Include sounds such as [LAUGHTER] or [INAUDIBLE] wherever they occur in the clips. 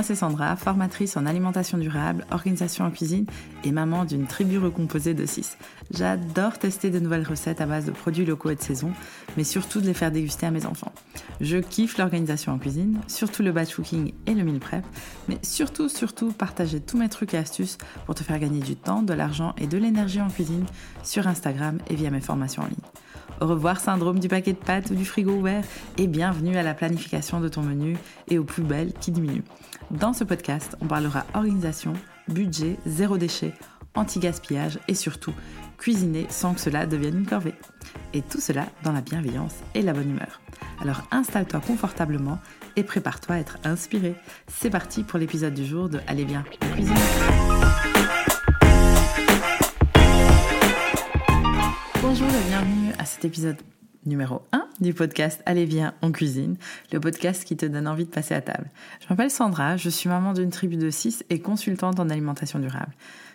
moi c'est Sandra, formatrice en alimentation durable, organisation en cuisine et maman d'une tribu recomposée de 6. J'adore tester de nouvelles recettes à base de produits locaux et de saison, mais surtout de les faire déguster à mes enfants. Je kiffe l'organisation en cuisine, surtout le batch cooking et le meal prep, mais surtout, surtout partager tous mes trucs et astuces pour te faire gagner du temps, de l'argent et de l'énergie en cuisine sur Instagram et via mes formations en ligne. Au revoir syndrome du paquet de pâtes ou du frigo ouvert et bienvenue à la planification de ton menu et aux plus belles qui diminuent. Dans ce podcast, on parlera organisation, budget, zéro déchet, anti-gaspillage et surtout cuisiner sans que cela devienne une corvée. Et tout cela dans la bienveillance et la bonne humeur. Alors installe-toi confortablement et prépare-toi à être inspiré. C'est parti pour l'épisode du jour de Allez bien, cuisine. Bonjour et bienvenue à cet épisode numéro 1 du podcast Allez bien en cuisine, le podcast qui te donne envie de passer à table. Je m'appelle Sandra, je suis maman d'une tribu de 6 et consultante en alimentation durable.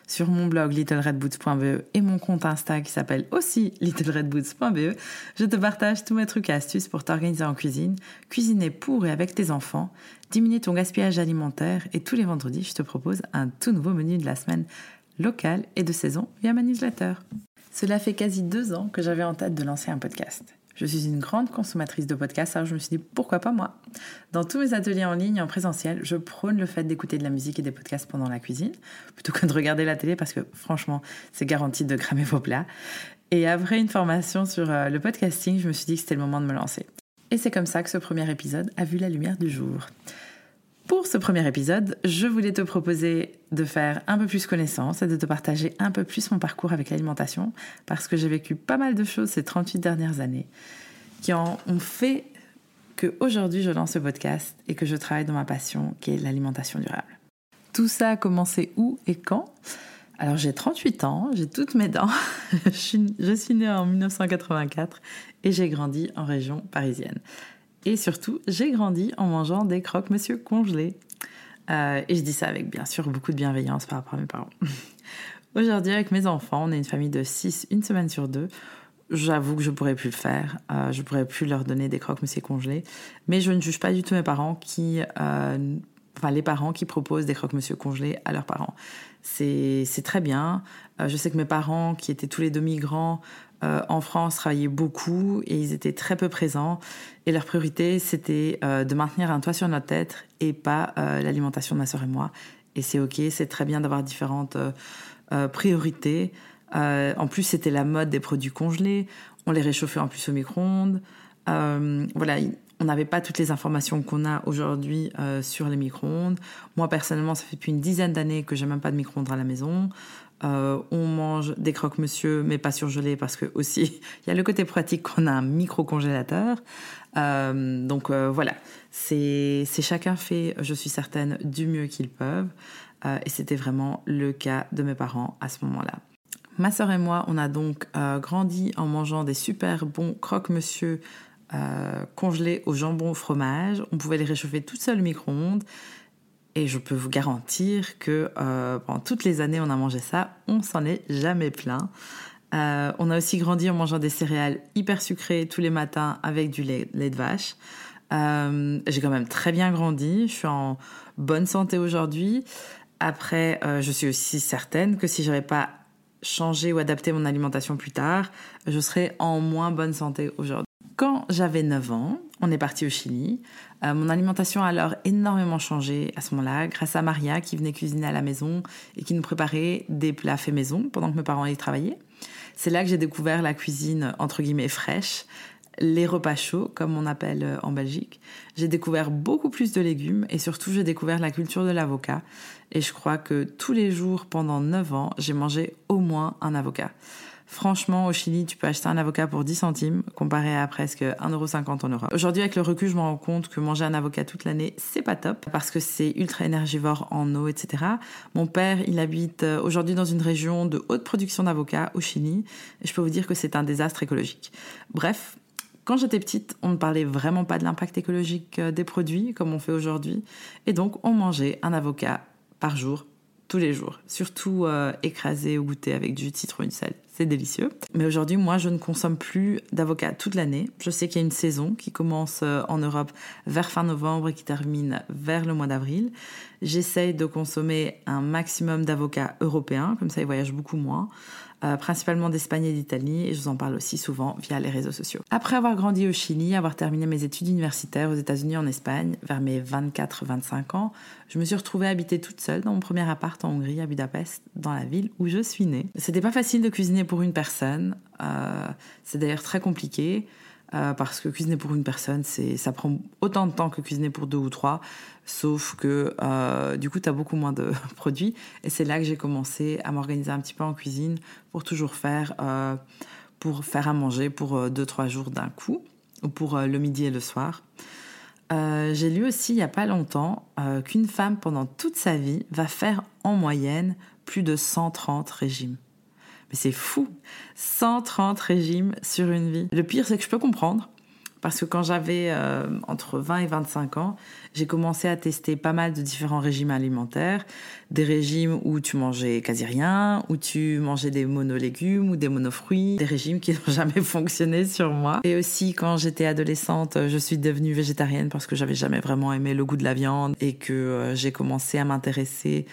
Sur mon blog littleredboots.be et mon compte Insta qui s'appelle aussi littleredboots.be, je te partage tous mes trucs et astuces pour t'organiser en cuisine, cuisiner pour et avec tes enfants, diminuer ton gaspillage alimentaire et tous les vendredis, je te propose un tout nouveau menu de la semaine local et de saison via ma newsletter. Cela fait quasi deux ans que j'avais en tête de lancer un podcast. Je suis une grande consommatrice de podcasts, alors je me suis dit pourquoi pas moi? Dans tous mes ateliers en ligne en présentiel, je prône le fait d'écouter de la musique et des podcasts pendant la cuisine, plutôt que de regarder la télé parce que franchement, c'est garanti de cramer vos plats. Et après une formation sur euh, le podcasting, je me suis dit que c'était le moment de me lancer. Et c'est comme ça que ce premier épisode a vu la lumière du jour. Pour ce premier épisode, je voulais te proposer de faire un peu plus connaissance et de te partager un peu plus mon parcours avec l'alimentation, parce que j'ai vécu pas mal de choses ces 38 dernières années qui ont fait que aujourd'hui je lance ce podcast et que je travaille dans ma passion qui est l'alimentation durable. Tout ça a commencé où et quand? Alors j'ai 38 ans, j'ai toutes mes dents, [LAUGHS] je suis née en 1984 et j'ai grandi en région parisienne. Et surtout, j'ai grandi en mangeant des croque-monsieur congelés. Euh, et je dis ça avec bien sûr beaucoup de bienveillance par rapport à mes parents. [LAUGHS] Aujourd'hui, avec mes enfants, on est une famille de 6, une semaine sur deux. J'avoue que je pourrais plus le faire. Euh, je pourrais plus leur donner des croque-monsieur congelés. Mais je ne juge pas du tout mes parents qui, euh, enfin les parents qui proposent des croque-monsieur congelés à leurs parents. C'est très bien. Euh, je sais que mes parents, qui étaient tous les deux migrants, euh, en France travaillaient beaucoup et ils étaient très peu présents. Et leur priorité, c'était euh, de maintenir un toit sur notre tête et pas euh, l'alimentation de ma soeur et moi. Et c'est ok, c'est très bien d'avoir différentes priorités. en plus, c'était la mode des produits congelés. On les réchauffait en plus au micro-ondes. voilà, on n'avait pas toutes les informations qu'on a aujourd'hui sur les micro-ondes. Moi, personnellement, ça fait depuis une dizaine d'années que j'ai même pas de micro-ondes à la maison. Euh, on mange des croque-monsieur, mais pas surgelés parce que aussi [LAUGHS] il y a le côté pratique qu'on a un micro-congélateur. Euh, donc euh, voilà, c'est chacun fait, je suis certaine, du mieux qu'ils peuvent. et c'était vraiment le cas de mes parents à ce moment-là. Ma sœur et moi, on a donc grandi en mangeant des super bons croque-monsieur congelés au jambon au fromage. On pouvait les réchauffer tout seul au micro-ondes. Et je peux vous garantir que euh, pendant toutes les années on a mangé ça, on s'en est jamais plein. Euh, on a aussi grandi en mangeant des céréales hyper sucrées tous les matins avec du lait, de vache. Euh, j'ai quand même très bien grandi, je suis en bonne santé aujourd'hui. Après, je suis aussi certaine que si j'avais pas changé ou adapté mon alimentation plus tard, je serais en moins bonne santé aujourd'hui. Quand j'avais 9 ans, on est parti au Chili. Euh, mon alimentation a alors énormément changé à ce moment-là, grâce à Maria qui venait cuisiner à la maison et qui nous préparait des plats faits maison pendant que mes parents y travaillaient. C'est là que j'ai découvert la cuisine entre guillemets fraîche, les repas chauds, comme on appelle euh, en Belgique. J'ai découvert beaucoup plus de légumes et surtout j'ai découvert la culture de l'avocat. Et je crois que tous les jours pendant 9 ans, j'ai mangé au moins un avocat. Franchement, au Chili, tu peux acheter un avocat pour 10 centimes, comparé à presque 1,50€ en Europe. Aujourd'hui, avec le recul, je me rends compte que manger un avocat toute l'année, c'est pas top, parce que c'est ultra énergivore en eau, etc. Mon père, il habite euh, aujourd'hui dans une région de haute production d'avocats au Chili, et je peux vous dire que c'est un désastre écologique. Bref, quand j'étais petite, on ne parlait vraiment pas de l'impact écologique euh, des produits, comme on fait aujourd'hui, et donc on mangeait un avocat par jour tous les jours, surtout euh, écrasé ou goûté avec du citron sel. C'est délicieux. Mais aujourd'hui, moi, je ne consomme plus d'avocat toute l'année. Je sais qu'il y a une saison qui commence euh, en Europe vers fin novembre et qui termine vers le mois d'avril. J'essaye de consommer un maximum d'avocats européens, comme ça ils voyagent beaucoup moins. Euh, principalement d'Espagne et d'Italie, et je vous en parle aussi souvent via les réseaux sociaux. Après avoir grandi au Chili, avoir terminé mes études universitaires aux États-Unis en Espagne, vers mes 24-25 ans, je me suis retrouvée habiter toute seule dans mon premier appart en Hongrie, à Budapest, dans la ville où je suis née. C'était pas facile de cuisiner pour une personne, euh, c'est d'ailleurs très compliqué. Euh, parce que cuisiner pour une personne, c'est, ça prend autant de temps que cuisiner pour deux ou trois, sauf que euh, du coup, tu as beaucoup moins de [LAUGHS] produits. Et c'est là que j'ai commencé à m'organiser un petit peu en cuisine pour toujours faire, euh, pour faire à manger pour deux, trois jours d'un coup, ou pour le midi et le soir. j'ai lu aussi il n'y a pas longtemps qu'une femme pendant toute sa vie va faire en moyenne plus de 130 régimes. Mais c'est fou 130 régimes sur une vie. Le pire, c'est que je peux comprendre. Parce que quand j'avais euh, entre 20 et 25 ans, j'ai commencé à tester pas mal de différents régimes alimentaires. Des régimes où tu mangeais quasi rien, où tu mangeais des monolégumes ou des monofruits. Des régimes qui [LAUGHS] n'ont jamais fonctionné sur moi. Et aussi, quand j'étais adolescente, je suis devenue végétarienne parce que j'avais jamais vraiment aimé le goût de la viande et que euh, j'ai commencé à m'intéresser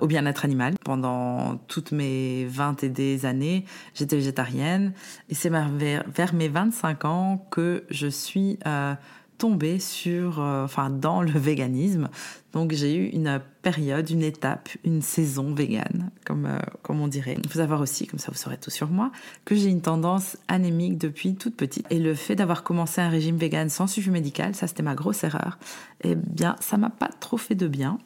au bien-être animal. Pendant toutes mes 20 et des années, j'étais végétarienne et c'est vers, mes 25 ans que je suis euh, tombée sur, euh, enfin, dans le véganisme. Donc j'ai eu une période, une étape, une saison végane, comme, euh, comme on dirait. Il faut savoir aussi, comme ça vous saurez tout sur moi, que j'ai une tendance anémique depuis toute petite. Et le fait d'avoir commencé un régime vegan sans suivi médical, ça c'était ma grosse erreur, eh bien ça m'a pas trop fait de bien.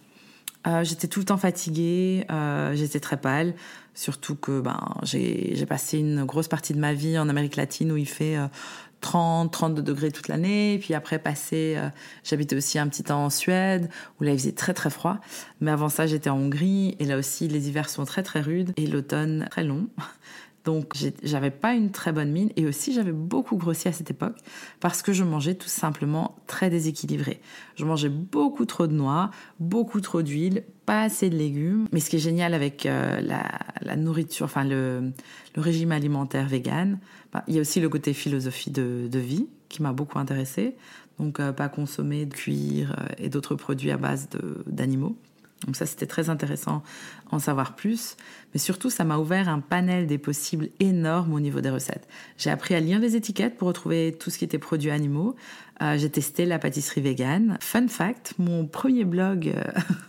Euh, j'étais tout le temps fatiguée, euh, j'étais très pâle, surtout que ben, j'ai passé une grosse partie de ma vie en Amérique latine où il fait 30, euh, 32 degrés toute l'année. Puis après, passé, j'habitais aussi un petit temps en Suède où là il faisait très très froid. Mais avant ça, j'étais en Hongrie et là aussi les hivers sont très très rudes et l'automne très long. Donc j'avais pas une très bonne mine et aussi j'avais beaucoup grossi à cette époque parce que je mangeais tout simplement très déséquilibré. Je mangeais beaucoup trop de noix, beaucoup trop d'huile, pas assez de légumes. Mais ce qui est génial avec euh, la, nourriture, enfin le, régime alimentaire vegan, bah, il y a aussi le côté philosophie de, vie qui m'a beaucoup intéressée. Donc euh, pas consommer de cuir euh, et d'autres produits à base d'animaux. Donc ça, c'était très intéressant en savoir plus. Mais surtout, ça m'a ouvert un panel des possibles énormes au niveau des recettes. J'ai appris à lire les étiquettes pour retrouver tout ce qui était produits animaux. Euh, j'ai testé la pâtisserie végane. Fun fact, mon premier blog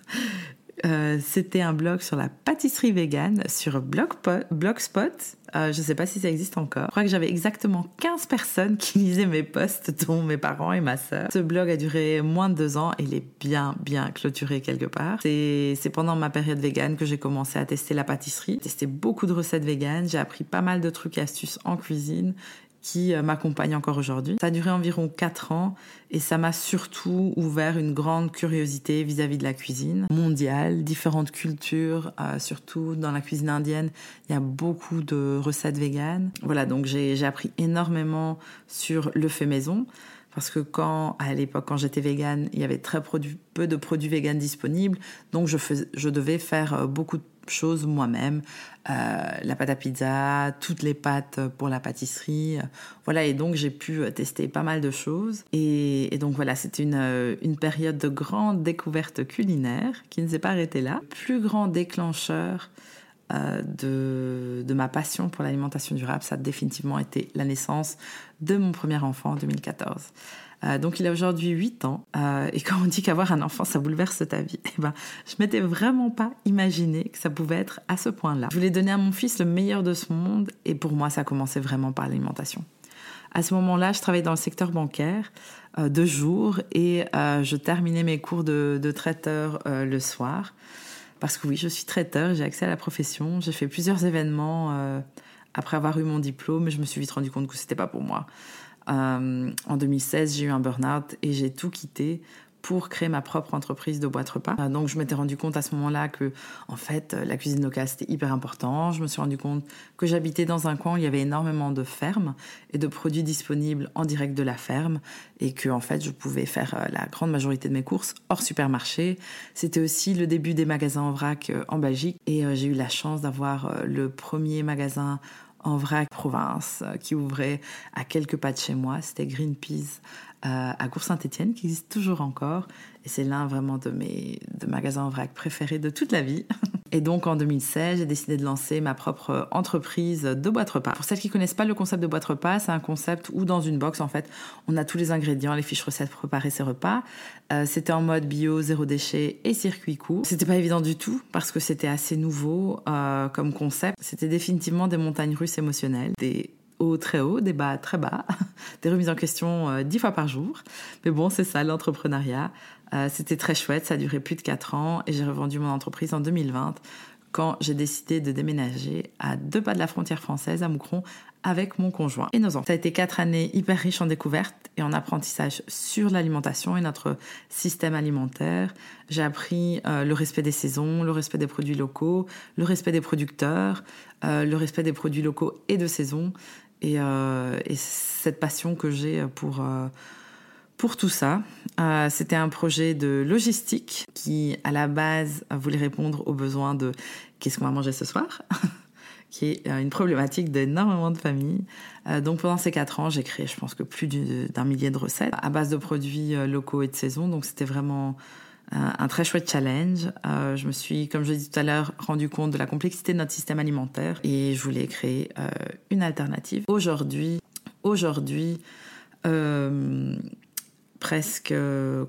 [LAUGHS] euh, c'était un blog sur la pâtisserie végane sur Blogspot. Euh, je ne sais pas si ça existe encore. Je crois que j'avais exactement 15 personnes qui lisaient mes posts, dont mes parents et ma sœur. Ce blog a duré moins de deux ans et il est bien, bien clôturé quelque part. C'est pendant ma période végane que j'ai commencé à tester la pâtisserie. J'ai testé beaucoup de recettes véganes. J'ai appris pas mal de trucs et astuces en cuisine qui euh, m'accompagne encore aujourd'hui. Ça a duré environ 4 ans et ça m'a surtout ouvert une grande curiosité vis-à-vis de la cuisine mondiale, différentes cultures, euh, surtout dans la cuisine indienne, il y a beaucoup de recettes véganes. Voilà, donc j'ai appris énormément sur le fait maison parce que quand à l'époque quand j'étais végane, il y avait très peu de produits véganes disponibles, donc je, je devais faire euh, beaucoup de choses moi-même, euh, la pâte à pizza, toutes les pâtes pour la pâtisserie, voilà. Et donc j'ai pu tester pas mal de choses. Et, donc voilà, c'était une, une période de grande découverte culinaire qui ne s'est pas arrêtée là. Plus grand déclencheur euh, de, de, ma passion pour l'alimentation durable, ça a définitivement été la naissance de mon premier enfant en 2014. Euh, donc il a aujourd'hui 8 ans. Euh, et quand on dit qu'avoir un enfant, ça bouleverse ta vie, eh ben, je m'étais vraiment pas imaginé que ça pouvait être à ce point-là. Je voulais donner à mon fils le meilleur de ce monde et pour moi, ça commençait vraiment par l'alimentation. À ce moment-là, je travaillais dans le secteur bancaire euh, de jour et euh, je terminais mes cours de, traiteur le soir. Parce que oui, je suis traiteur, j'ai accès à la profession, j'ai fait plusieurs événements après avoir eu mon diplôme, mais je me suis vite rendu compte que c'était pas pour moi. Euh, en 2016, j'ai eu un burn-out et j'ai tout quitté pour créer ma propre entreprise de boîte repas. Euh, donc je m'étais rendu compte à ce moment-là que en fait la cuisine locale c'était hyper important. Je me suis rendu compte que j'habitais dans un coin où il y avait énormément de fermes et de produits disponibles en direct de la ferme et que en fait je pouvais faire euh, la grande majorité de mes courses hors supermarché. C'était aussi le début des magasins en vrac euh, en Belgique et j'ai eu la chance d'avoir le premier magasin en vrac province qui ouvrait à quelques pas de chez moi. C'était Greenpeace euh, à Cours Saint-Étienne, qui existe toujours encore. Et c'est l'un vraiment de mes de magasins en vrac préférés de toute la vie. [LAUGHS] Et donc en 2016, j'ai décidé de lancer ma propre entreprise de boîte repas. Pour celles qui connaissent pas le concept de boîte repas, c'est un concept où dans une box, en fait, on a tous les ingrédients, les fiches recettes pour préparer ses repas. Euh, c'était en mode bio, zéro déchet et circuit court. C'était pas évident du tout parce que c'était assez nouveau euh, comme concept. C'était définitivement des montagnes russes émotionnelles, des très hauts, des bas très bas, [LAUGHS] des remises en question euh, dix fois par jour. Mais bon, c'est ça l'entrepreneuriat. Euh, c'était très chouette, ça a duré plus de quatre ans et j'ai revendu mon entreprise en 2020 quand j'ai décidé de déménager à deux pas de la frontière française, à Moucron, avec mon conjoint et nos enfants. Ça a été quatre années hyper riches en découvertes et en apprentissage sur l'alimentation et notre système alimentaire. J'ai appris euh, le respect des saisons, le respect des produits locaux, le respect des producteurs, le respect des produits locaux et de saison. Euh, et, cette passion que j'ai pour, euh, pour tout ça. Euh, c'était un projet de logistique qui, à la base, voulait répondre aux besoins de qu'est-ce qu'on va manger ce soir [LAUGHS] qui est une problématique d'énormément de familles. donc pendant ces quatre ans, j'ai créé, je pense que plus d'un millier de recettes à base de produits locaux et de saison. Donc c'était vraiment un très chouette challenge. Euh, je me suis, comme je l'ai dit tout à l'heure, rendu compte de la complexité de notre système alimentaire et je voulais créer euh, une alternative. Aujourd'hui, aujourd'hui, euh, presque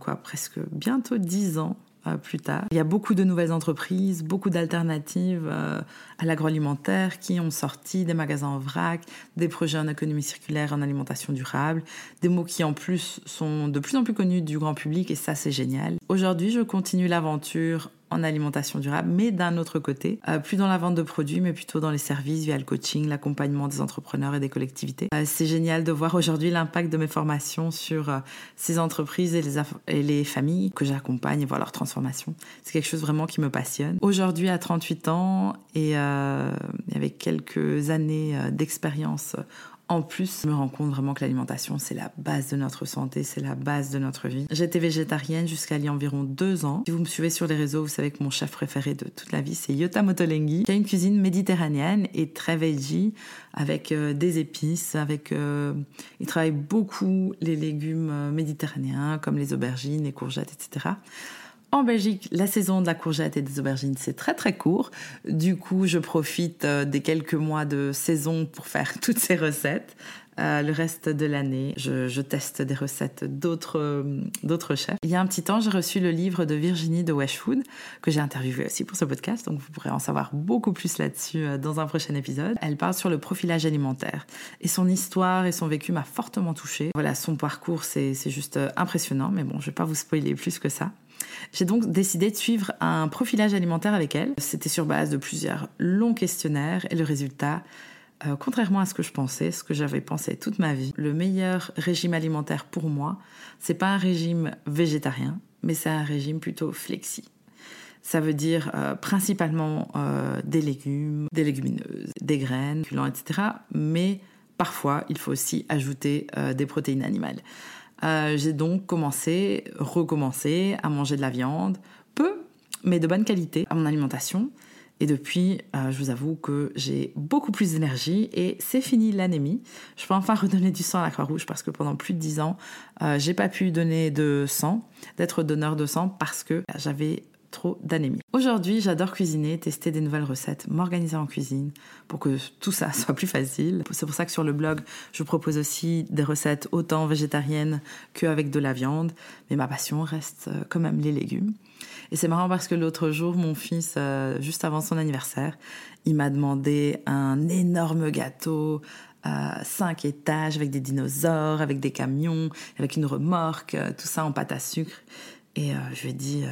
quoi, presque bientôt dix ans euh, plus tard. Il y a beaucoup de nouvelles entreprises, beaucoup d'alternatives euh, à l'agroalimentaire qui ont sorti des magasins en vrac, des projets en économie circulaire, en alimentation durable, des mots qui en plus sont de plus en plus connus du grand public et ça c'est génial. Aujourd'hui, je continue l'aventure en alimentation durable, mais d'un autre côté, euh, plus dans la vente de produits, mais plutôt dans les services via le coaching, l'accompagnement des entrepreneurs et des collectivités. Euh, c'est génial de voir aujourd'hui l'impact de mes formations sur euh, ces entreprises et les, et les familles que j'accompagne et voir leur transformation. C'est quelque chose vraiment qui me passionne. Aujourd'hui, à 38 ans et avec quelques années d'expérience en plus, je me rends compte vraiment que l'alimentation, c'est la base de notre santé, c'est la base de notre vie. J'étais végétarienne jusqu'à il y a environ deux ans. Si vous me suivez sur les réseaux, vous savez que mon chef préféré de toute la vie, c'est Yota Motolenghi, qui a une cuisine méditerranéenne et très veggie, avec euh, des épices, avec... Euh, il travaille beaucoup les légumes euh, méditerranéens, comme les aubergines, les courgettes, etc. En Belgique, la saison de la courgette et des aubergines, c'est très très court. Du coup, je profite euh, des quelques mois de saison pour faire [LAUGHS] toutes ces recettes. Euh, le reste de l'année, je, teste des recettes d'autres euh, d'autres chefs. Il y a un petit temps, j'ai reçu le livre de Virginie de Weshfood que j'ai interviewé aussi pour ce podcast, donc vous pourrez en savoir beaucoup plus là-dessus dans un prochain épisode. Elle parle sur le profilage alimentaire et son histoire et son vécu m'a fortement touchée. Voilà, son parcours, c'est juste impressionnant, mais bon, je vais pas vous spoiler plus que ça. J'ai donc décidé de suivre un profilage alimentaire avec elle. C'était sur base de plusieurs longs questionnaires et le résultat, euh, contrairement à ce que je pensais, ce que j'avais pensé toute ma vie, le meilleur régime alimentaire pour moi, c'est pas un régime végétarien, mais c'est un régime plutôt flexi. Ça veut dire euh, principalement euh, des légumes, des légumineuses, des graines, etc. Mais parfois, il faut aussi ajouter des protéines animales. Euh, j'ai donc commencé, recommencé à manger de la viande, peu, mais de bonne qualité, à mon alimentation. Et depuis, euh, je vous avoue que j'ai beaucoup plus d'énergie et c'est fini l'anémie. Je peux enfin [LAUGHS] redonner du sang à la Croix-Rouge parce que pendant plus de dix ans, euh, j'ai pas pu donner de sang, d'être donneur de sang parce que j'avais trop d'anémie. Aujourd'hui, j'adore cuisiner, tester des nouvelles recettes, m'organiser en cuisine pour que tout ça [LAUGHS] soit plus facile. C'est pour ça que sur le blog, je propose aussi des recettes autant végétariennes qu'avec de la viande, mais ma passion reste euh, quand même les légumes. Et c'est marrant parce que l'autre jour, mon fils, euh, juste avant son anniversaire, il m'a demandé un énorme gâteau euh, cinq étages avec des dinosaures, avec des camions, avec une remorque, tout ça en pâte à sucre. Et je lui ai dit,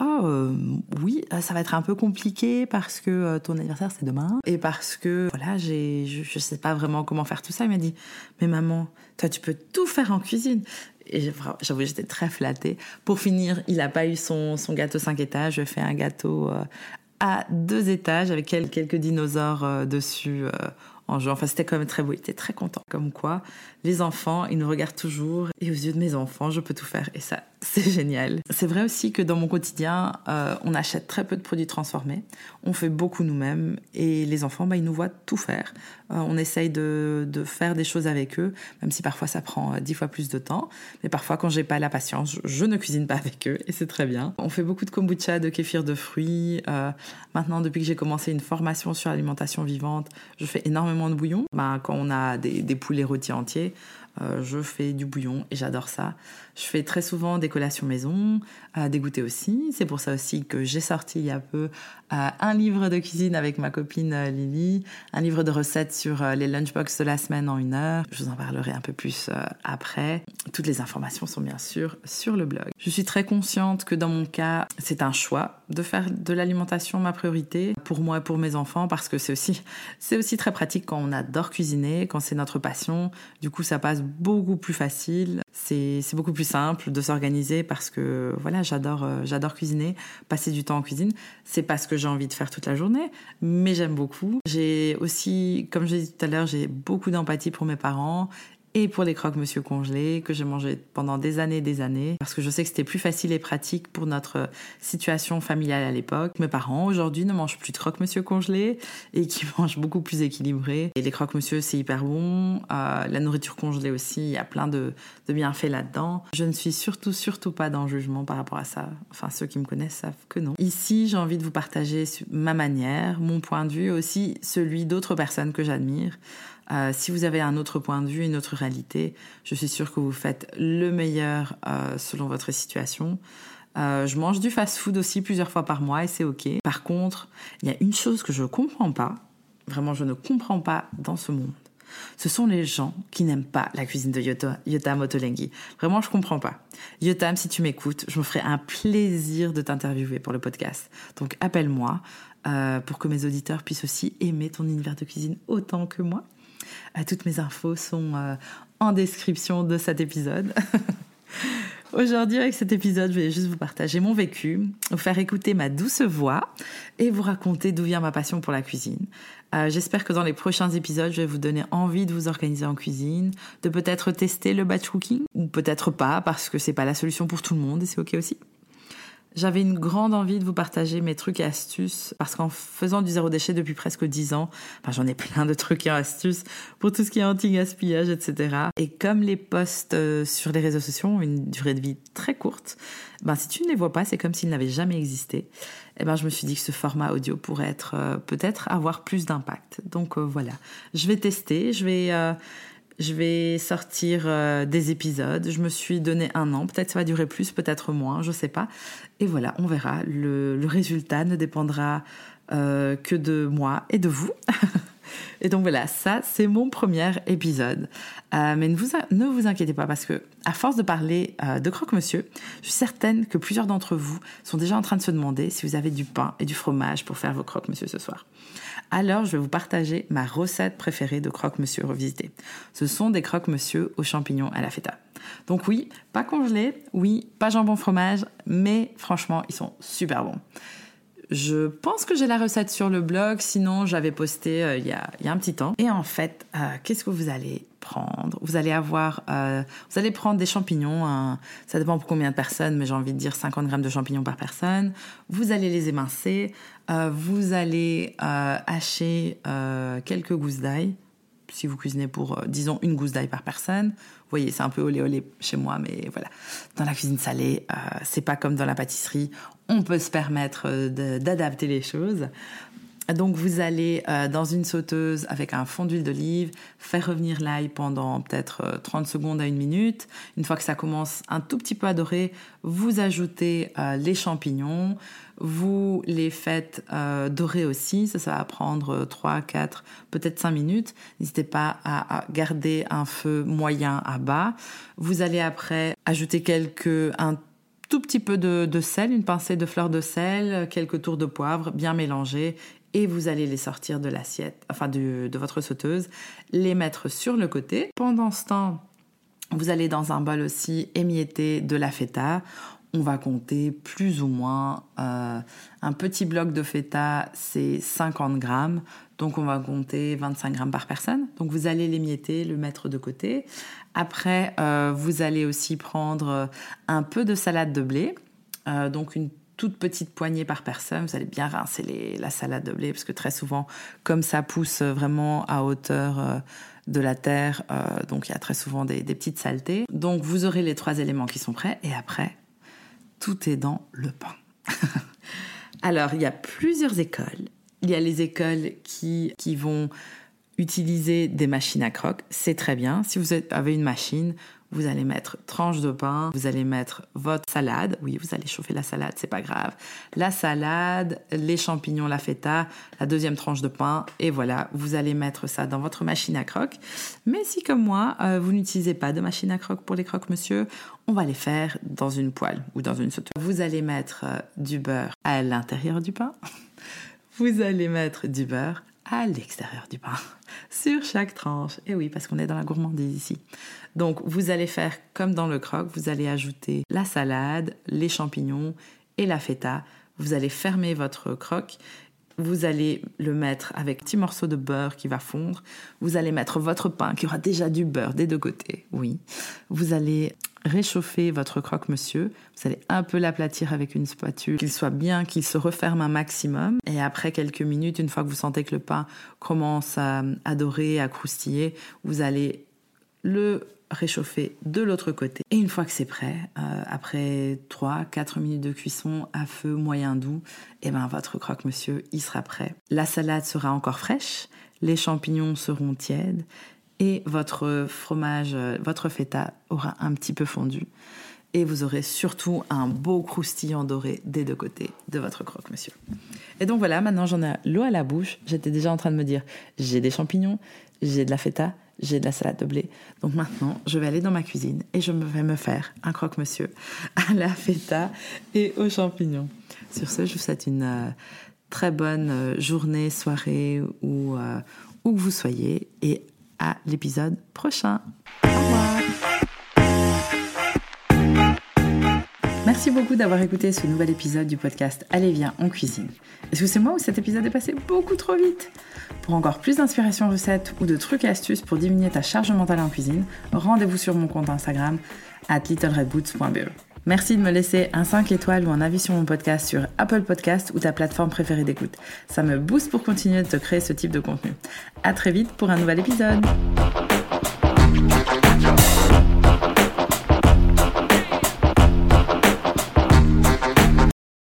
Oh euh, oui, euh, ça va être un peu compliqué parce que euh, ton anniversaire c'est demain et parce que voilà, j'ai je, je sais pas vraiment comment faire tout ça. Il m'a dit "Mais maman, toi tu peux tout faire en cuisine." Et j'avoue, j'étais très flattée. Pour finir, il n'a pas eu son, son gâteau 5 étages. Je fais un gâteau à deux étages avec quelques dinosaures dessus en jouant. Enfin, c'était quand même très beau. Il était très content. Comme quoi, les enfants, ils nous regardent toujours. Et aux yeux de mes enfants, je peux tout faire. Et ça, [LAUGHS] c'est génial. C'est vrai aussi que dans mon quotidien, euh, on achète très peu de produits transformés. On fait beaucoup nous-mêmes. Et les enfants, bah, ils nous voient tout faire. Euh, on essaye de, de, faire des choses avec eux, même si parfois ça prend euh, dix fois plus de temps. Mais parfois, quand j'ai pas la patience, je, ne cuisine pas [LAUGHS] avec eux. Et c'est très bien. On fait beaucoup de kombucha, de kéfir de fruits. Maintenant, depuis que j'ai commencé une formation sur l'alimentation vivante, je fais énormément de bouillon. Bah, quand on a des, des poulets rôtis entiers, je fais du bouillon et j'adore ça. Je fais très souvent des collations maison, euh, des goûters aussi. C'est pour ça aussi que j'ai sorti il y a peu euh, un livre de cuisine avec ma copine euh, Lily, un livre de recettes sur euh, les lunchbox de la semaine en une heure. Je vous en parlerai un peu plus après. Toutes les informations sont bien sûr sur le blog. Je suis très consciente que dans mon cas, c'est un choix de faire de l'alimentation ma priorité pour moi et pour mes enfants parce que c'est aussi c'est aussi très pratique quand on adore cuisiner, quand c'est notre passion. Du coup, ça passe beaucoup plus facile. C'est beaucoup plus simple de s'organiser parce que voilà, j'adore euh, j'adore cuisiner, passer du temps en cuisine. C'est parce que j'ai envie de faire toute la journée, mais j'aime beaucoup. J'ai aussi, comme je l'ai dit tout à l'heure, j'ai beaucoup d'empathie pour mes parents et pour les croque-monsieur congelés que j'ai mangé pendant des années et des années parce que je sais que c'était plus facile et pratique pour notre situation familiale à l'époque. Mes parents aujourd'hui ne mangent plus de croque-monsieur congelés et qui [LAUGHS] mangent beaucoup plus équilibré. Et les croque-monsieur c'est hyper bon. Euh, la nourriture congelée aussi, il y a plein de, de bienfaits là-dedans. Je ne suis surtout surtout pas dans le jugement par rapport à ça. Enfin ceux qui me connaissent savent que non. Ici j'ai envie de vous partager ma manière, mon point de vue, aussi celui d'autres personnes que j'admire. Euh, si vous avez un autre point de vue, une autre réalité, je suis sûre que vous faites le meilleur euh, selon votre situation. Euh, je mange du fast-food aussi plusieurs fois par mois et c'est ok. Par contre, il y a une chose que je ne comprends pas, vraiment je ne comprends pas dans ce monde. Ce sont les gens qui n'aiment pas la cuisine de Yotam, Ottolenghi. Vraiment, je comprends pas. Yotam, si tu m'écoutes, je me ferai un plaisir de t'interviewer pour le podcast. Donc appelle-moi pour que mes auditeurs puissent aussi aimer ton univers de cuisine autant que moi. Toutes mes infos sont euh, en description de cet épisode. [LAUGHS] Aujourd'hui, avec cet épisode, je vais juste vous partager mon vécu, vous faire écouter ma douce voix et vous raconter d'où vient ma passion pour la cuisine. Euh, J'espère que dans les prochains épisodes, je vais vous donner envie de vous organiser en cuisine, de peut-être tester le batch cooking, ou peut-être pas, parce que c'est pas la solution pour tout le monde et c'est ok aussi. J'avais une grande envie de vous partager mes trucs et astuces parce qu'en faisant du zéro déchet depuis presque dix ans, enfin, j'en ai plein de trucs et astuces pour tout ce qui est anti-gaspillage, etc. Et comme les posts euh, sur les réseaux sociaux ont une durée de vie très courte, ben, si tu ne les vois pas, c'est comme s'ils n'avaient jamais existé. Et eh ben, je me suis dit que ce format audio pourrait être, euh, peut-être avoir plus d'impact. Donc, euh, voilà. Je vais tester, je vais, je vais sortir euh, des épisodes. Je me suis donné un an. Peut-être ça va durer plus, peut-être moins, je sais pas. Et voilà, on verra. Le, résultat ne dépendra euh, que de moi et de vous. [LAUGHS] et donc voilà, ça c'est mon premier épisode. Euh, mais ne vous, ne vous inquiétez pas parce que à force de parler euh, de croque-monsieur, je suis certaine que plusieurs d'entre vous sont déjà en train de se demander si vous avez du pain et du fromage pour faire vos croque-monsieur ce soir. Alors, je vais vous partager ma recette préférée de croque-monsieur revisité. Ce sont des croque-monsieur aux champignons à la feta. Donc oui, pas congelés, oui, pas jambon fromage, mais franchement, ils sont super bons. Je pense que j'ai la recette sur le blog, sinon j'avais posté euh, il, y a, un petit temps. Et en fait, euh, qu'est-ce que vous allez prendre? Vous allez avoir, euh, vous allez prendre des champignons. ça dépend pour combien de personnes, mais j'ai envie de dire 50 grammes de champignons par personne. Vous allez les émincer. vous allez hacher quelques gousses d'ail. Si vous cuisinez pour, disons, une gousse d'ail par personne. Vous voyez, c'est un peu olé olé chez moi, mais voilà. Dans la cuisine salée, c'est pas comme dans la pâtisserie. On peut se permettre euh, d'adapter les choses. Donc vous allez euh, dans une sauteuse avec un fond d'huile d'olive, faire revenir l'ail pendant peut-être euh, 30 secondes à une minute. Une fois que ça commence un tout petit peu à dorer, vous ajoutez euh, les champignons, vous les faites euh, dorer aussi, ça, ça va prendre 3, 4, peut-être 5 minutes. N'hésitez pas à, à garder un feu moyen à bas. Vous allez après ajouter quelques... Un, petit peu de, sel, une pincée de fleur de sel, quelques tours de poivre, bien mélangés, et vous allez les sortir de l'assiette, enfin de, de votre sauteuse, les mettre sur le côté. Pendant ce temps, vous allez dans un bol aussi émietter de la feta. On va compter plus ou moins euh, un petit bloc de feta, c'est 50 grammes. Donc on va compter 25 grammes par personne. Donc vous allez l'émietter, le mettre de côté. Après, euh, vous allez aussi prendre un peu de salade de blé. Euh, donc une toute petite poignée par personne. Vous allez bien rincer la salade de blé parce que très souvent, comme ça pousse vraiment à hauteur de la terre, donc il y a très souvent des, des petites saletés. Donc vous aurez les trois éléments qui sont prêts et après, tout est dans le pain. [LAUGHS] Alors, il y a plusieurs écoles. Il y a les écoles qui, qui vont utiliser des machines à croque. C'est très bien. Si vous avez une machine, vous allez mettre tranche de pain, vous allez mettre votre salade. Oui, vous allez chauffer la salade, c'est pas grave. La salade, les champignons, la feta, la deuxième tranche de pain, et voilà, vous allez mettre ça dans votre machine à croque. Mais si, comme moi, euh, vous n'utilisez pas de machine à croque pour les croques, monsieur, on va les faire dans une poêle ou dans une sauteuse. Vous allez mettre euh, du beurre à l'intérieur du pain. [LAUGHS] Vous allez mettre du beurre à l'extérieur du pain, [LAUGHS] sur chaque tranche. Et oui, parce qu'on est dans la gourmandise ici. Donc, vous allez faire comme dans le croque, vous allez ajouter la salade, les champignons et la feta. Vous allez fermer votre croque. Vous allez le mettre avec un petit morceau de beurre qui va fondre. Vous allez mettre votre pain qui aura déjà du beurre des deux côtés. Oui. Vous allez réchauffer votre croque-monsieur. Vous allez un peu l'aplatir avec une spatule, qu'il soit bien, qu'il se referme un maximum. Et après quelques minutes, une fois que vous sentez que le pain commence à, dorer, à croustiller, vous allez le réchauffer de l'autre côté. Et une fois que c'est prêt, euh, après 3-4 minutes de cuisson à feu moyen doux, et eh ben votre croque-monsieur, il sera prêt. La salade sera encore fraîche, les champignons seront tièdes et votre fromage, euh, votre feta aura un petit peu fondu. Et vous aurez surtout un beau croustillant doré des deux côtés de votre croque-monsieur. Et donc voilà, maintenant j'en ai l'eau à la bouche. J'étais déjà en train de me dire, j'ai des champignons, j'ai de la feta, j'ai de la salade de blé. Donc maintenant, je vais aller dans ma cuisine et je vais me faire un croque-monsieur [LAUGHS] à la feta et aux champignons. Sur ce, je vous souhaite une euh, très bonne euh, journée, soirée ou où que vous soyez et à l'épisode prochain. Au revoir. Merci beaucoup d'avoir écouté ce nouvel épisode du podcast Allez viens, on cuisine. Est-ce que c'est moi ou cet épisode est passé beaucoup trop vite? Pour encore plus d'inspiration recettes ou de trucs et astuces pour diminuer ta charge mentale en cuisine, rendez-vous sur mon compte Instagram at littleredboots.be. Merci de me laisser un 5 étoiles ou un avis sur mon podcast sur Apple Podcast ou ta plateforme préférée d'écoute. Ça me booste pour continuer de te créer ce type de contenu. À très vite pour un nouvel épisode.